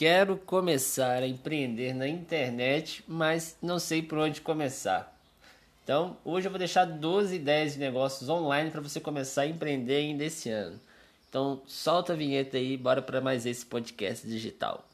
Quero começar a empreender na internet, mas não sei por onde começar. Então, hoje eu vou deixar 12 ideias de negócios online para você começar a empreender ainda esse ano. Então, solta a vinheta aí, bora para mais esse podcast digital.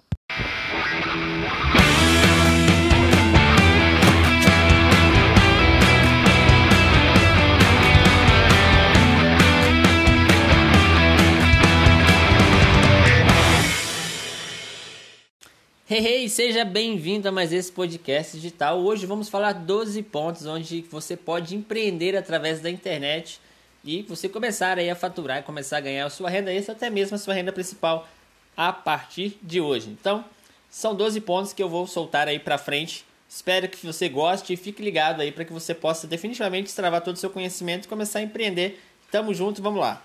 Hey, hey, seja bem-vindo a mais esse podcast digital. Hoje vamos falar 12 pontos onde você pode empreender através da internet e você começar aí a faturar, começar a ganhar a sua renda extra, até mesmo a sua renda principal a partir de hoje. Então, são 12 pontos que eu vou soltar aí para frente. Espero que você goste e fique ligado aí para que você possa definitivamente extravar todo o seu conhecimento e começar a empreender. Tamo junto, vamos lá.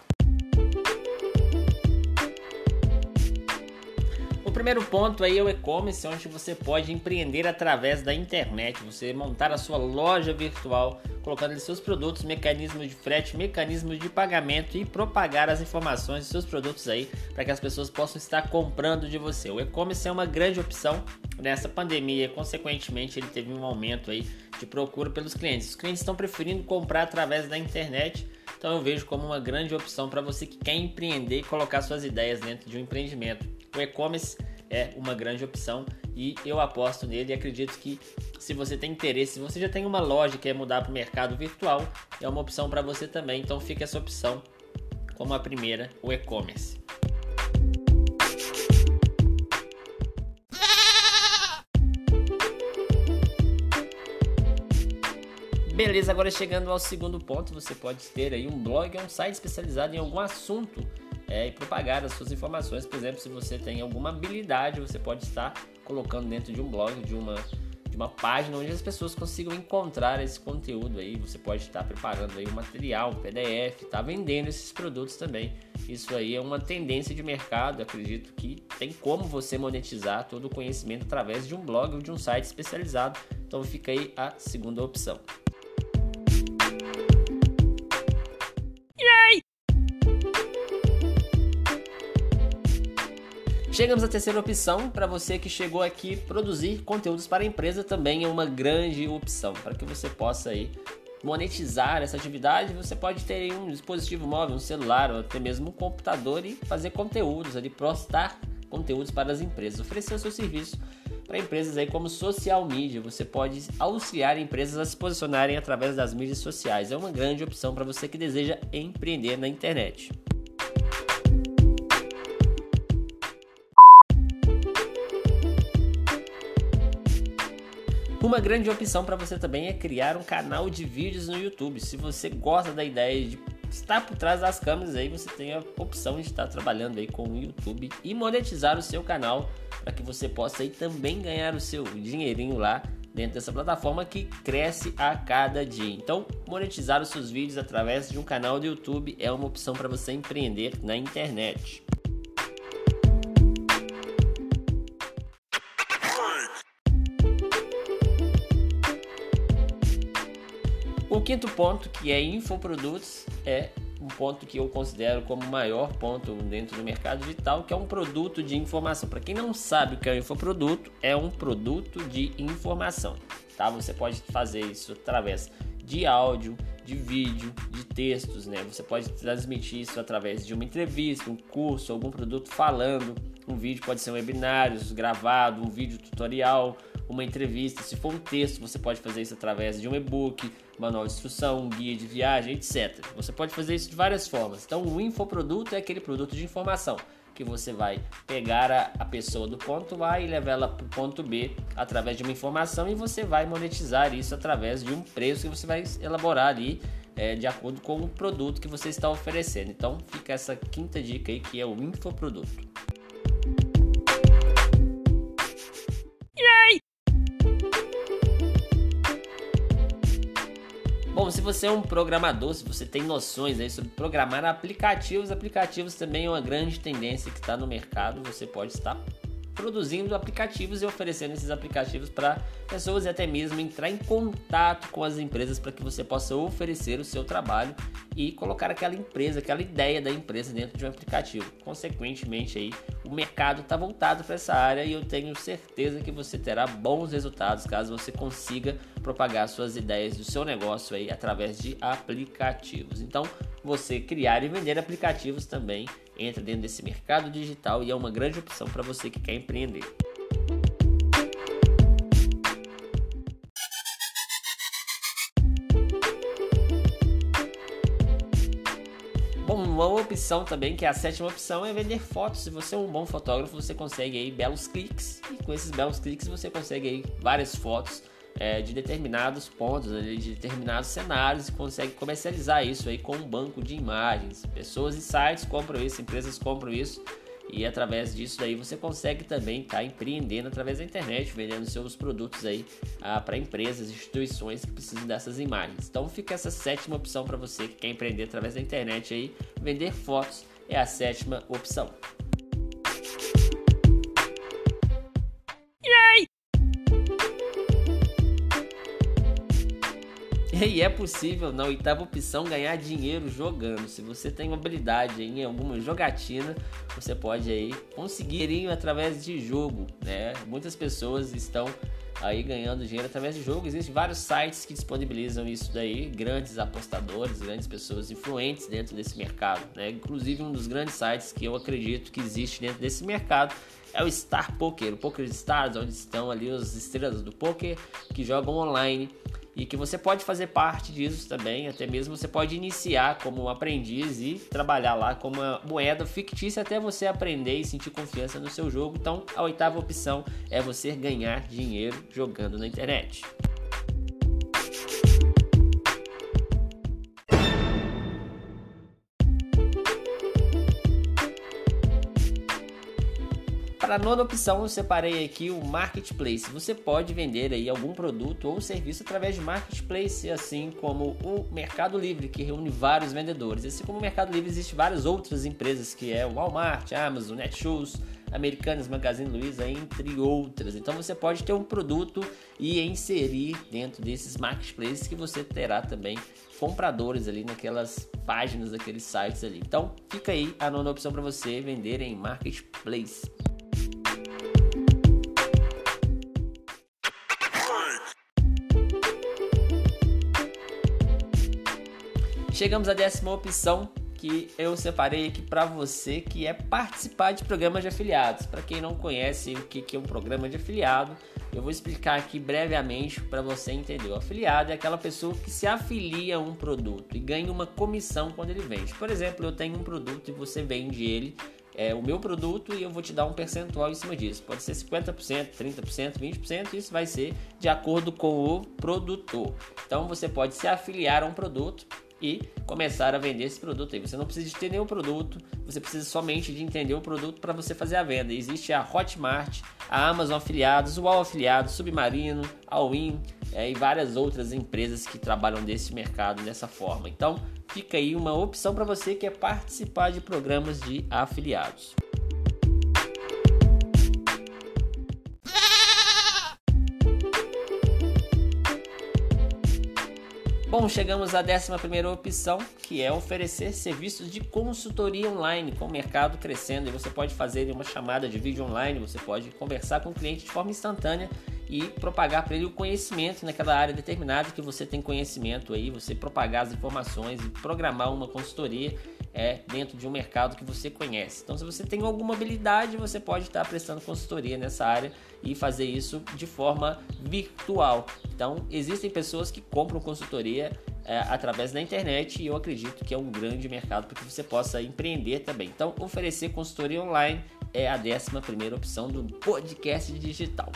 Primeiro ponto aí é o e-commerce, onde você pode empreender através da internet. Você montar a sua loja virtual, colocando seus produtos, mecanismos de frete, mecanismos de pagamento e propagar as informações de seus produtos aí para que as pessoas possam estar comprando de você. O e-commerce é uma grande opção nessa pandemia, consequentemente ele teve um aumento aí de procura pelos clientes. Os clientes estão preferindo comprar através da internet. Então eu vejo como uma grande opção para você que quer empreender e colocar suas ideias dentro de um empreendimento. O e-commerce é uma grande opção e eu aposto nele e acredito que se você tem interesse, se você já tem uma loja que quer mudar para o mercado virtual, é uma opção para você também. Então fica essa opção como a primeira, o e-commerce. Beleza, agora chegando ao segundo ponto, você pode ter aí um blog, um site especializado em algum assunto é, e propagar as suas informações. Por exemplo, se você tem alguma habilidade, você pode estar colocando dentro de um blog, de uma, de uma página onde as pessoas consigam encontrar esse conteúdo aí. Você pode estar preparando aí um material, um PDF, tá vendendo esses produtos também. Isso aí é uma tendência de mercado. Acredito que tem como você monetizar todo o conhecimento através de um blog ou de um site especializado. Então fica aí a segunda opção. Chegamos à terceira opção, para você que chegou aqui, produzir conteúdos para a empresa também é uma grande opção, para que você possa aí monetizar essa atividade, você pode ter um dispositivo móvel, um celular ou até mesmo um computador e fazer conteúdos ali, postar conteúdos para as empresas, oferecer o seu serviço para empresas aí como social media. Você pode auxiliar empresas a se posicionarem através das mídias sociais. É uma grande opção para você que deseja empreender na internet. Uma grande opção para você também é criar um canal de vídeos no YouTube. Se você gosta da ideia de estar por trás das câmeras aí, você tem a opção de estar trabalhando aí com o YouTube e monetizar o seu canal para que você possa aí também ganhar o seu dinheirinho lá dentro dessa plataforma que cresce a cada dia. Então, monetizar os seus vídeos através de um canal do YouTube é uma opção para você empreender na internet. O quinto ponto, que é infoprodutos, é um ponto que eu considero como o maior ponto dentro do mercado digital, que é um produto de informação. Para quem não sabe o que é um infoproduto, é um produto de informação, tá? Você pode fazer isso através de áudio, de vídeo, de textos, né? Você pode transmitir isso através de uma entrevista, um curso, algum produto falando. Um vídeo pode ser um webinário gravado, um vídeo tutorial, uma entrevista. Se for um texto, você pode fazer isso através de um e-book, manual de instrução, um guia de viagem, etc. Você pode fazer isso de várias formas. Então, o infoproduto é aquele produto de informação que você vai pegar a, a pessoa do ponto A e levar ela para o ponto B através de uma informação e você vai monetizar isso através de um preço que você vai elaborar ali é, de acordo com o produto que você está oferecendo. Então, fica essa quinta dica aí que é o infoproduto. Se você é um programador, se você tem noções aí sobre programar aplicativos, aplicativos também é uma grande tendência que está no mercado. Você pode estar produzindo aplicativos e oferecendo esses aplicativos para pessoas e até mesmo entrar em contato com as empresas para que você possa oferecer o seu trabalho e colocar aquela empresa, aquela ideia da empresa dentro de um aplicativo. Consequentemente aí, o mercado está voltado para essa área e eu tenho certeza que você terá bons resultados caso você consiga propagar suas ideias do seu negócio aí através de aplicativos. Então, você criar e vender aplicativos também entra dentro desse mercado digital e é uma grande opção para você que quer empreender. Bom, uma opção também, que é a sétima opção, é vender fotos. Se você é um bom fotógrafo, você consegue aí belos cliques e com esses belos cliques você consegue aí várias fotos é, de determinados pontos, de determinados cenários e consegue comercializar isso aí com um banco de imagens. Pessoas e sites compram isso, empresas compram isso e através disso daí você consegue também estar tá empreendendo através da internet, vendendo seus produtos aí ah, para empresas, instituições que precisam dessas imagens. Então fica essa sétima opção para você que quer empreender através da internet aí, vender fotos é a sétima opção. E é possível na oitava opção ganhar dinheiro jogando. Se você tem habilidade em alguma jogatina, você pode aí conseguir através de jogo, né? Muitas pessoas estão aí ganhando dinheiro através de jogo. Existem vários sites que disponibilizam isso daí, grandes apostadores, grandes pessoas influentes dentro desse mercado, né? Inclusive um dos grandes sites que eu acredito que existe dentro desse mercado é o Star Poker, o Poker Stars, onde estão ali as estrelas do poker que jogam online e que você pode fazer parte disso também, até mesmo você pode iniciar como um aprendiz e trabalhar lá como uma moeda fictícia até você aprender e sentir confiança no seu jogo. Então, a oitava opção é você ganhar dinheiro jogando na internet. Para a nona opção, eu separei aqui o Marketplace. Você pode vender aí algum produto ou serviço através de Marketplace, assim como o Mercado Livre, que reúne vários vendedores. Assim como o Mercado Livre, existem várias outras empresas, que é o Walmart, Amazon, Netshoes, Americanas, Magazine Luiza, entre outras. Então você pode ter um produto e inserir dentro desses marketplaces que você terá também compradores ali naquelas páginas, daqueles sites ali. Então fica aí a nona opção para você vender em marketplace. Chegamos à décima opção que eu separei aqui para você, que é participar de programas de afiliados. Para quem não conhece o que é um programa de afiliado, eu vou explicar aqui brevemente para você entender. O afiliado é aquela pessoa que se afilia a um produto e ganha uma comissão quando ele vende. Por exemplo, eu tenho um produto e você vende ele é o meu produto e eu vou te dar um percentual em cima disso. Pode ser 50%, 30%, 20%, isso vai ser de acordo com o produtor. Então você pode se afiliar a um produto e começar a vender esse produto aí. Você não precisa de ter nenhum produto, você precisa somente de entender o produto para você fazer a venda. Existe a Hotmart, a Amazon Afiliados, o All Afiliados, Submarino, a Win é, e várias outras empresas que trabalham desse mercado dessa forma. Então, fica aí uma opção para você que é participar de programas de afiliados. Bom, chegamos à décima primeira opção, que é oferecer serviços de consultoria online com o mercado crescendo. E você pode fazer uma chamada de vídeo online, você pode conversar com o cliente de forma instantânea e propagar para ele o conhecimento naquela área determinada que você tem conhecimento aí, você propagar as informações e programar uma consultoria é dentro de um mercado que você conhece. Então, se você tem alguma habilidade, você pode estar prestando consultoria nessa área e fazer isso de forma virtual. Então, existem pessoas que compram consultoria é, através da internet e eu acredito que é um grande mercado para que você possa empreender também. Então, oferecer consultoria online é a décima primeira opção do podcast digital.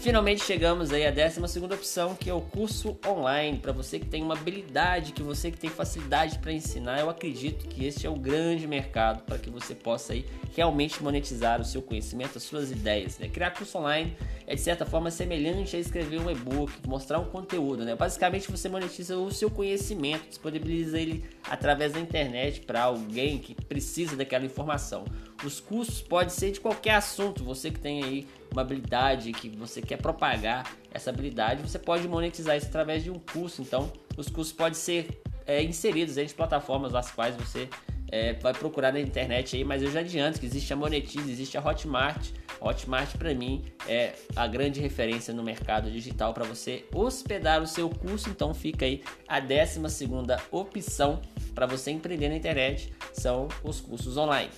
Finalmente chegamos aí à 12 opção, que é o curso online. Para você que tem uma habilidade, que você que tem facilidade para ensinar, eu acredito que este é o grande mercado para que você possa aí realmente monetizar o seu conhecimento, as suas ideias. Né? Criar curso online é de certa forma semelhante a escrever um e-book, mostrar um conteúdo. Né? Basicamente você monetiza o seu conhecimento, disponibiliza ele através da internet para alguém que precisa daquela informação. Os cursos podem ser de qualquer assunto, você que tem aí uma habilidade que você quer propagar essa habilidade, você pode monetizar isso através de um curso. Então, os cursos podem ser é, inseridos em plataformas as quais você é, vai procurar na internet aí, mas eu já adianto que existe a Monetize, existe a Hotmart. Hotmart para mim é a grande referência no mercado digital para você hospedar o seu curso, então fica aí a 12 segunda opção para você empreender na internet são os cursos online.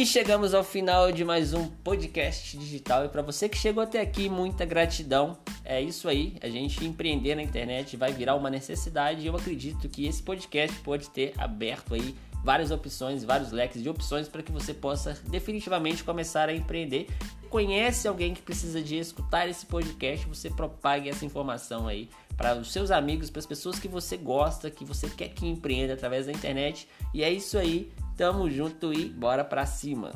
E chegamos ao final de mais um podcast digital. E para você que chegou até aqui, muita gratidão. É isso aí, a gente empreender na internet vai virar uma necessidade. E eu acredito que esse podcast pode ter aberto aí várias opções, vários leques de opções para que você possa definitivamente começar a empreender. Conhece alguém que precisa de escutar esse podcast, você propague essa informação aí para os seus amigos, para as pessoas que você gosta, que você quer que empreenda através da internet. E é isso aí. Tamo junto e bora pra cima!